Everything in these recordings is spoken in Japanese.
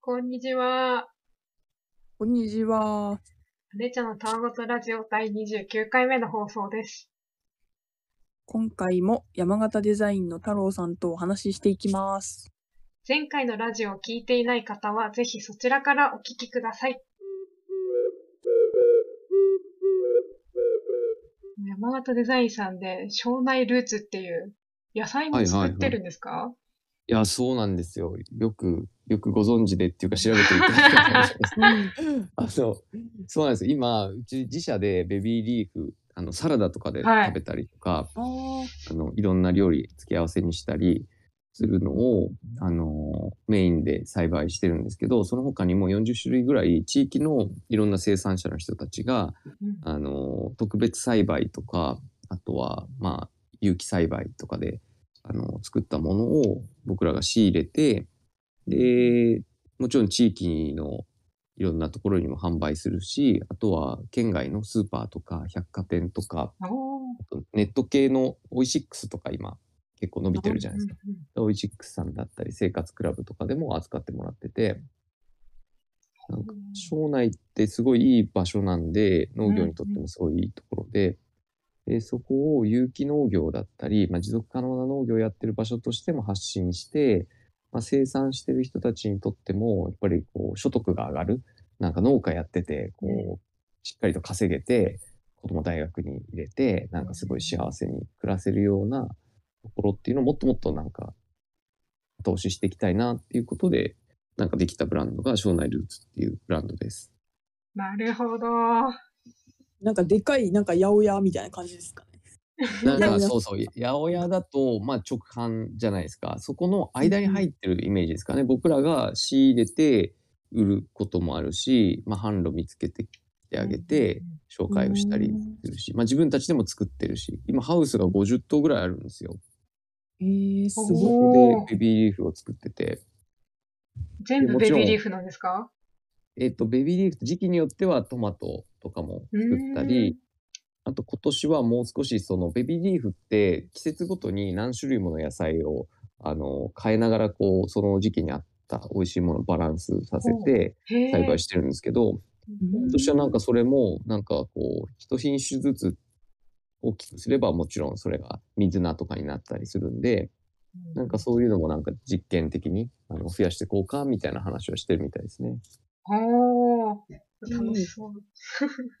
こんにちは。こんにちは。姉ちゃんのたわごとラジオ第29回目の放送です。今回も山形デザインの太郎さんとお話ししていきます。前回のラジオを聞いていない方は、ぜひそちらからお聞きください。山形デザインさんで、庄内ルーツっていう野菜も作ってるんですか、いや、そうなんですよ。よく、よくご存知でっていうか調べていただいて あの、そうなんですよ。今、うち自社でベビーリーフ、あの、サラダとかではい。食べたりとか、あー。あの、いろんな料理付け合わせにしたりするのを、あの、メインで栽培してるんですけど、その他にも40種類ぐらい地域のいろんな生産者の人たちが、うん。あの、特別栽培とか、あとは、まあ、有機栽培とかで、あの、作ったものを僕らが仕入れて、で、もちろん地域のいろんなところにも販売するし、あとは県外のスーパーとか百貨店とか、ネット系のオイシックスとか今結構伸びてるじゃないですか。オイシックスさんだったり生活クラブとかでも扱ってもらってて、なんか庄内ってすごいいい場所なんで農業にとってもすごいいいところで、でそこを有機農業だったり、まあ、持続可能な農業をやってる場所としても発信して、まあ、生産してる人たちにとってもやっぱりこう所得が上がるなんか農家やっててこう、うしっかりと稼げて子供大学に入れてなんかすごい幸せに暮らせるようなところっていうのをもっともっとなんか投資していきたいなっていうことでなんかできたブランドが庄内ルーツっていうブランドです。なるほど。なんかでかい、なんか八百屋みたいな感じですかね。なんか八百屋そうそう。八百屋だとまあ直販じゃないですか。そこの間に入ってるイメージですかね、僕らが仕入れて売ることもあるし、まあ、販路見つけてきてあげて紹介をしたりするし、まあ、自分たちでも作ってるし今ハウスが50棟ぐらいあるんですよ。えー、すおごい。そこでベビーリーフを作ってて。全部ベビーリーフなんですか？えっ、とベビーリーフ時期によってはトマトとかも作ったりあと今年はもう少しそのベビーリーフって季節ごとに何種類もの野菜をあの変えながらこうその時期に合った美味しいものをバランスさせて栽培してるんですけどうん。今年はなんかそれもなんかこう一品種ずつ大きくすればもちろんそれが水菜とかになったりするんでなんかそういうのもなんか実験的にあの増やしていこうかみたいな話をしてるみたいですね。おー、楽しそう。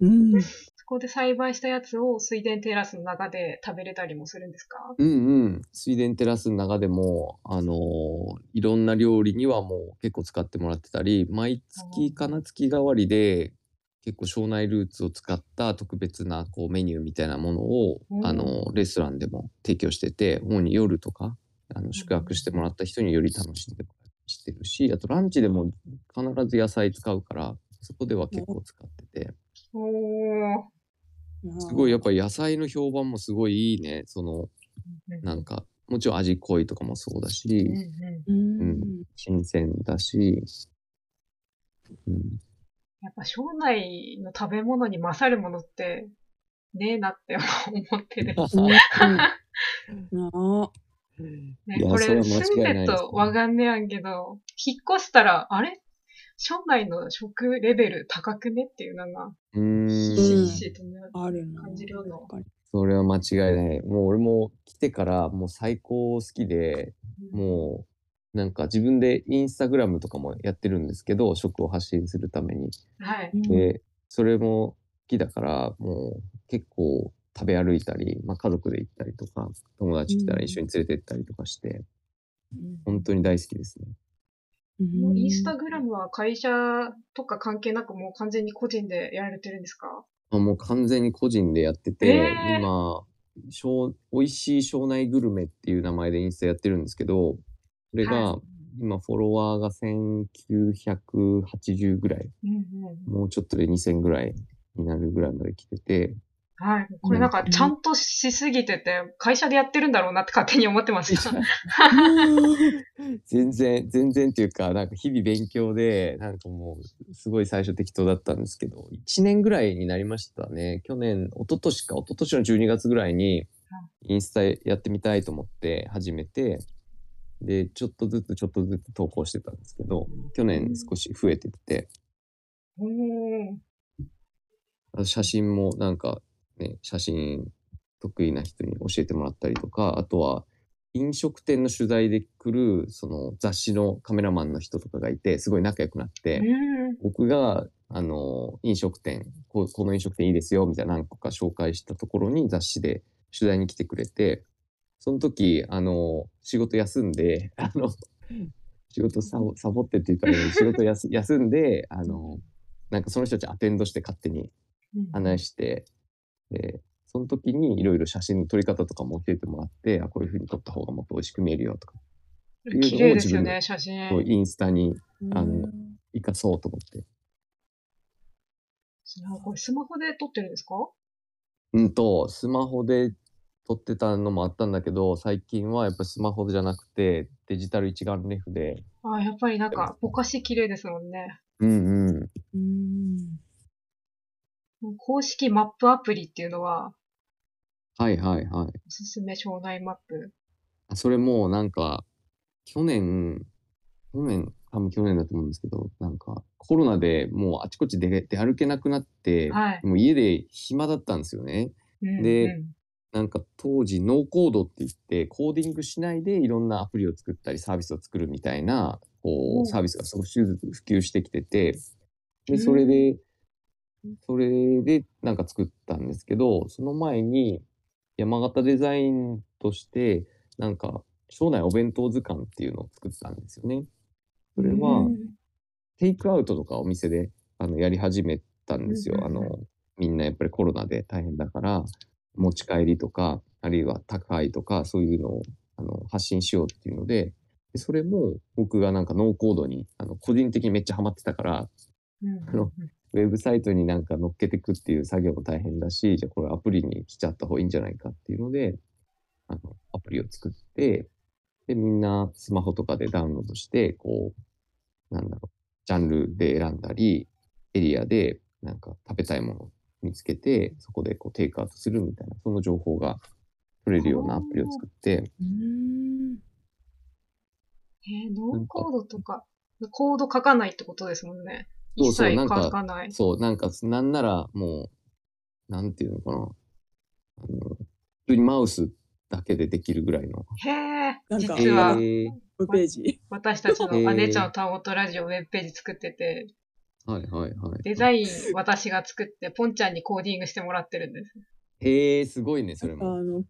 うん。そこで栽培したやつを水田テラスの中で食べれたりもするんですか？うんうん。水田テラスの中でも、あのーいろんな料理にはもう結構使ってもらってたり、毎月かな月替わりで、結構庄内ルーツを使った特別なこうメニューみたいなものを、うんあのーレストランでも提供してて、主に夜とか、あの宿泊してもらった人により楽しんでもらってるし、あとランチでも必ず野菜使うから、そこでは結構使ってて。すごいやっぱり野菜の評判もすごいいいね。その、なんか、もちろん味濃いとかもそうだし、うん新鮮だし、うん、やっぱ庄内の食べ物に勝るものってねえなって思ってる。ね、これ住んでとわかんねやんけど、引っ越したら、あれ？庄内の食レベル高くね？っていうのが、うーん、ひしひしと。感じるのやっぱりそれは間違いない。もう俺も来てからもう最高好きで、もうなんか自分でインスタグラムとかもやってるんですけど、食を発信するために。はい。で、それも好きだから、もう結構食べ歩いたり、まあ家族で行ったりとか、友達来たら一緒に連れて行ったりとかして、本当に大好きですね。もうインスタグラムは会社とか関係なくもう完全に個人でやられてるんですか？あもう完全に個人でやってて、えー。今、しょう美味しい庄内グルメっていう名前でインスタやってるんですけど、それが、は今フォロワーが1980ぐらい、うんうん。もうちょっとで2000ぐらいになるぐらいまで来てて、はい。これなんかちゃんとしすぎてて、会社でやってるんだろうなって勝手に思ってました。全然、全然っていうか、なんか日々勉強で、なんかもう、すごい最初適当だったんですけど、1年ぐらいになりましたね。去年、一昨年か、一昨年の12月ぐらいに、インスタやってみたいと思って始めて、で、ちょっとずつちょっとずつ投稿してたんですけど、去年少し増えてて、写真もなんかね、写真得意な人に教えてもらったりとか、あとは飲食店の取材で来るその雑誌のカメラマンの人とかがいて、すごい仲良くなって、うん。僕が、あの、飲食店こう、この飲食店いいですよ、みたいな何個か紹介したところに雑誌で取材に来てくれて、その時、あの、仕事休んで、あの、仕事サボサボってって言ったらあれだけど仕事休んで、あの、なんかその人たちアテンドして勝手に案内して、で、その時にいろいろ写真の撮り方とかも教えてもらって、あ、こういう風に撮った方がもっと美味しく見えるよとか、うん綺麗ですよね、写真。インスタにあのうん活かそうと思って。これスマホで撮ってるんですか？うんと、スマホで撮ってたのもあったんだけど、最近はやっぱスマホじゃなくて、デジタル一眼レフで、あやっぱりなんか、ぼかし綺麗ですもんね。うんうん。うん公式マップアプリっていうのは、はいはいはい。おすすめ庄内マップ。あそれもなんか、去年、去年、多分去年だと思うんですけど、なんかコロナでもうあちこち出出歩けなくなって、はいもう家で暇だったんですよね。うんでうんなんか当時ノーコードって言ってコーディングしないでいろんなアプリを作ったりサービスを作るみたいなこおうサービスが少しずつ普及してきててうんでそれでそれでなんか作ったんですけどその前に山形デザインとしてなんか庄内お弁当図鑑っていうのを作ったんですよね。それはうんテイクアウトとかお店であのやり始めたんですよ。あのみんなやっぱりコロナで大変だから持ち帰りとかあるいは宅配とかそういうのをあの発信しようっていうのででそれも僕がなんかノーコードにあの個人的にめっちゃハマってたからうんあのウェブサイトになんか乗っけてくっていう作業も大変だしじゃあこれアプリに来ちゃった方がいいんじゃないかっていうのであのアプリを作ってでみんなスマホとかでダウンロードしてこうなんだろうジャンルで選んだりエリアでなんか食べたいものを見つけてそこでこうテイクアウトするみたいなその情報が取れるようなアプリを作って。うん。えーノーコードとか、コード書かないってことですもんね。そうそうなんかかない。そうなんかなんならもうなんていうのかなあの普通にマウスだけでできるぐらいのへえ、実はえーウェブページ。私たちの姉ちゃんのタワゴトラジオウェブページ作ってて、はいはいはい。デザイン私が作って、ポンちゃんにコーディングしてもらってるんです。へえ、すごいね、それあも。の、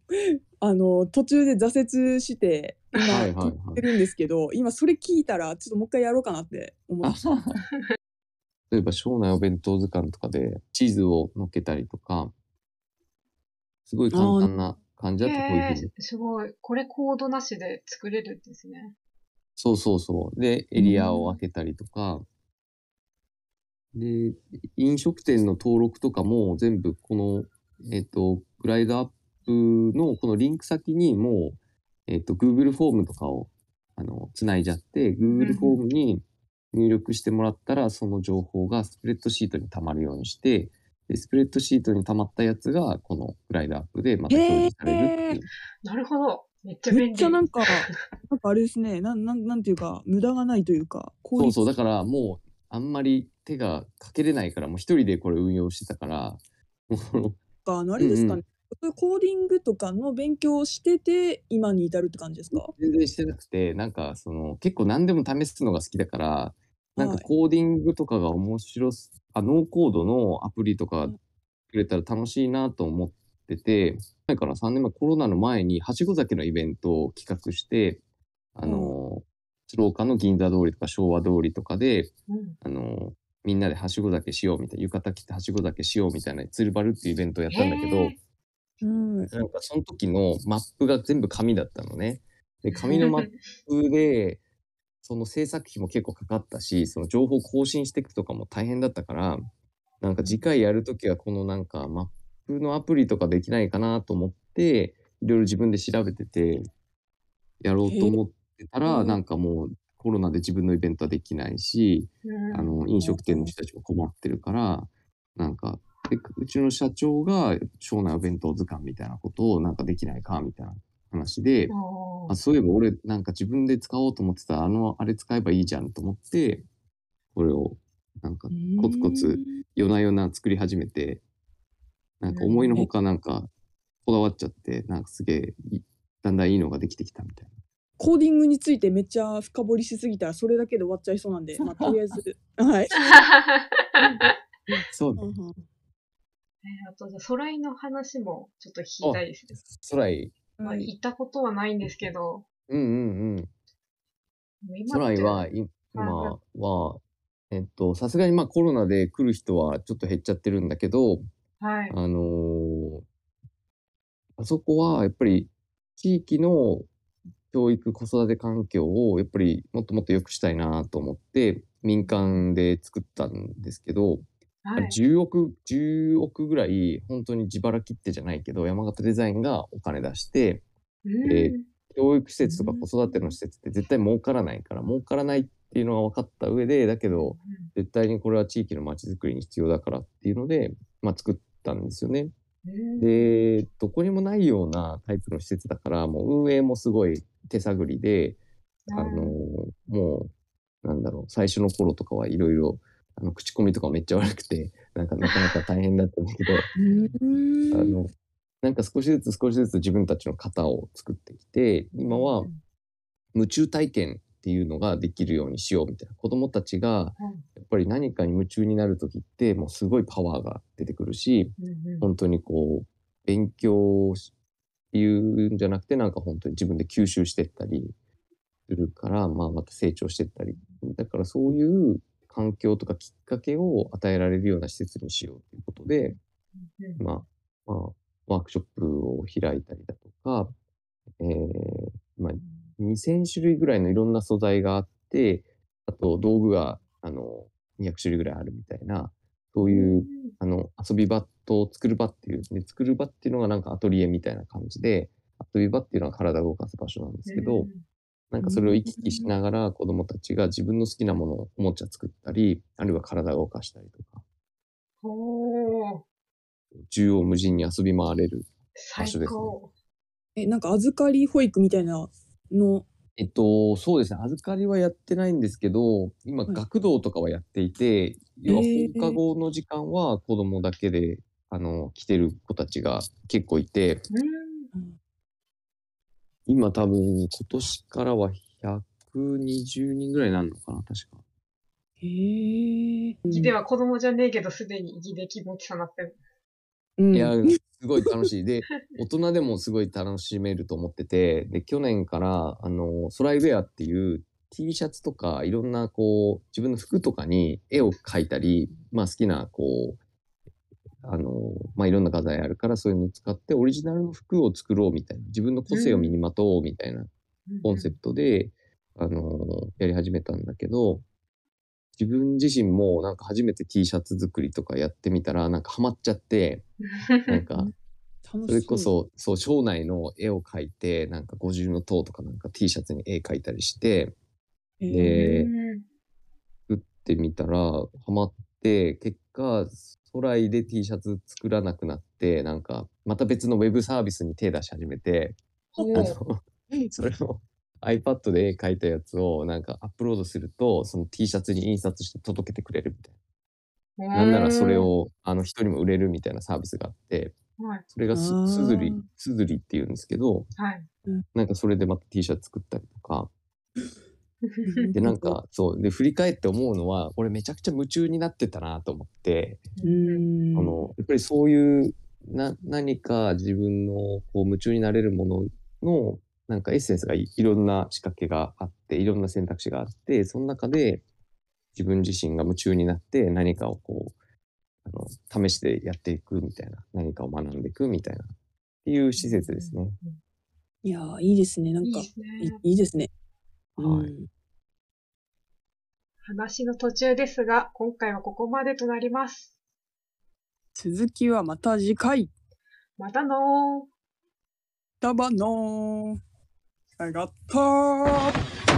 あの、途中で挫折して、今、はいはいはい撮ってるんですけど、今それ聞いたら、ちょっともう一回やろうかなって思いました。例えば、庄内お弁当図鑑とかで地図を載っけたりとか、すごい簡単な感じだとこういうへふうに。え、すごい。これコードなしで作れるんですね。そうそうそう。で、エリアを分けたりとか、で、飲食店の登録とかも全部この、えっ、と、グライドアップのこのリンク先にもう、えっ、と、Google フォームとかを、あの、つないじゃって、Google フォームに入力してもらったら、その情報がスプレッドシートに溜まるようにして、でスプレッドシートに溜まったやつが、このグライドアップでまた表示されるっていう。なるほど。めっちゃ便利。めっちゃなんか、なんかあれですね、なん、なん、なんていうか、無駄がないというか、そうそう、だからもう、あんまり手がかけれないから、もう一人でこれ運用してたから、もうか、あの、あれですかうんね。コーディングとかの勉強をしてて、今に至るって感じですか？全然してなくて、なんかその、結構何でも試すのが好きだから、なんかはい。コーディングとかが面白す、あ、ノーコードのアプリとかうん。くれたら楽しいなと思ってて、だから3年前コロナの前に、はしご酒のイベントを企画して、あの、鶴岡の銀座通りとか昭和通りとかで、うん。あの、みんなではしご酒しようみたいな、浴衣着てはしご酒しようみたいな、鶴バルっていうイベントをやったんだけどうん。なんかその時のマップが全部紙だったのね。で、紙のマップで、その制作費も結構かかったし、その情報更新していくとかも大変だったから、なんか次回やるときはこのなんかマップのアプリとかできないかなと思って、いろいろ自分で調べてて、やろうと思ってたへら、ーなんかもうコロナで自分のイベントはできないし、うんあの、飲食店の人たちも困ってるから、なんか、でうちの社長が、庄内お弁当図鑑みたいなことをなんかできないかみたいな話で、あそういえば俺なんか自分で使おうと思ってたあのあれ使えばいいじゃんと思ってこれをなんかコツコツ夜な夜な作り始めてなんか思いのほかなんかこだわっちゃってなんかすげえいだんだんいいのができてきたみたいな。コーディングについてめっちゃ深掘りしすぎたらそれだけで終わっちゃいそうなんで、まあ、とりあえず、はい。そうねえーあと、じゃあ、ソライの話もちょっと聞きたいですね。ソライまあ、はい。行ったことはないんですけど、うんうんうん。ソライは今ははえっとさすがにまあコロナで来る人はちょっと減っちゃってるんだけどはい。あのーあそこはやっぱり地域の教育子育て環境をやっぱりもっともっと良くしたいなと思って民間で作ったんですけど、はい。10億10億ぐらい本当に自腹切ってじゃないけど山形デザインがお金出してうん。え教育施設とか子育ての施設って絶対儲からないから儲からないっていうのが分かった上でだけど絶対にこれは地域の街づくりに必要だからっていうので、まあ、作ったんですよね。うん。でどこにもないようなタイプの施設だからもう運営もすごい手探りで、あのもうなんだろう最初の頃とかはいろいろあの口コミとかめっちゃ悪くてなんかなかなか大変だったんだけど あのなんか少しずつ少しずつ自分たちの型を作ってきて今は夢中体験っていうのができるようにしようみたいな。子どもたちがやっぱり何かに夢中になる時ってもうすごいパワーが出てくるし本当にこう勉強っていうんじゃなくてなんか本当に自分で吸収してったりするから、まあ、また成長してったり。だからそういう環境とかきっかけを与えられるような施設にしようということで、うん。まあまあ、ワークショップを開いたりだとか、えーまあ、2000種類ぐらいのいろんな素材があってあと道具があの200種類ぐらいあるみたいなそういうあの遊び場と作る場っていう、で作る場っていうのがなんかアトリエみたいな感じで遊び場っていうのは体を動かす場所なんですけど、なんかそれを行き来しながら子供たちが自分の好きなものをおもちゃ作ったりあるいは体を動かしたりとか。おー縦横無尽に遊び回れる最場所ですね。高。え、なんか預かり保育みたいなの、えっと、そうですね。預かりはやってないんですけど、今、はい。学童とかはやっていて、要は放課後の時間は子供だけで、あの、来てる子たちが結構いて、うん今多分、今年からは120人ぐらいになるのかな、確か。へえ。義では子供じゃねえけど、すでに義で気持ちさなってる。うん、いや、すごい楽しい。で、大人でもすごい楽しめると思ってて、で、去年から、あの、ソライウェアっていう T シャツとか、いろんな、こう、自分の服とかに絵を描いたり、まあ好きな、こう、あの、まあいろんな画材あるから、そういうのを使って、オリジナルの服を作ろうみたいな、自分の個性を身にまとおうみたいなコンセプトで、あの、やり始めたんだけど、自分自身もなんか初めて T シャツ作りとかやってみたら、なんかハマっちゃって、なんか、それこそ、そう、庄内の絵を描いて、なんか五重の塔とかなんか T シャツに絵描いたりして、でうん作ってみたら、ハマって、結果、空いで T シャツ作らなくなって、なんか、また別のウェブサービスに手出し始めて、おあーの、それを iPad で絵描いたやつをなんかアップロードすると、その T シャツに印刷して届けてくれるみたいな。なんならそれを、あの、人にも売れるみたいなサービスがあって、はい。それがすずり、すずりって言うんですけど、はい。なんかそれでまた T シャツ作ったりとか、うん で、なんか そう、で、振り返って思うのは、俺めちゃくちゃ夢中になってたなと思って、うん。あの、やっぱりそういう、な、何か自分のこう夢中になれるものの、なんかエッセンスがいいろんな仕掛けがあって、いろんな選択肢があって、その中で自分自身が夢中になって何かをこう、あの、試してやっていくみたいな、何かを学んでいくみたいな、っていう施設ですね。いやー、いいですね。なんか、いいですいね。はいうん話の途中ですが、今回はここまでとなります。続きはまた次回。またのー。ダバのー。あがったー。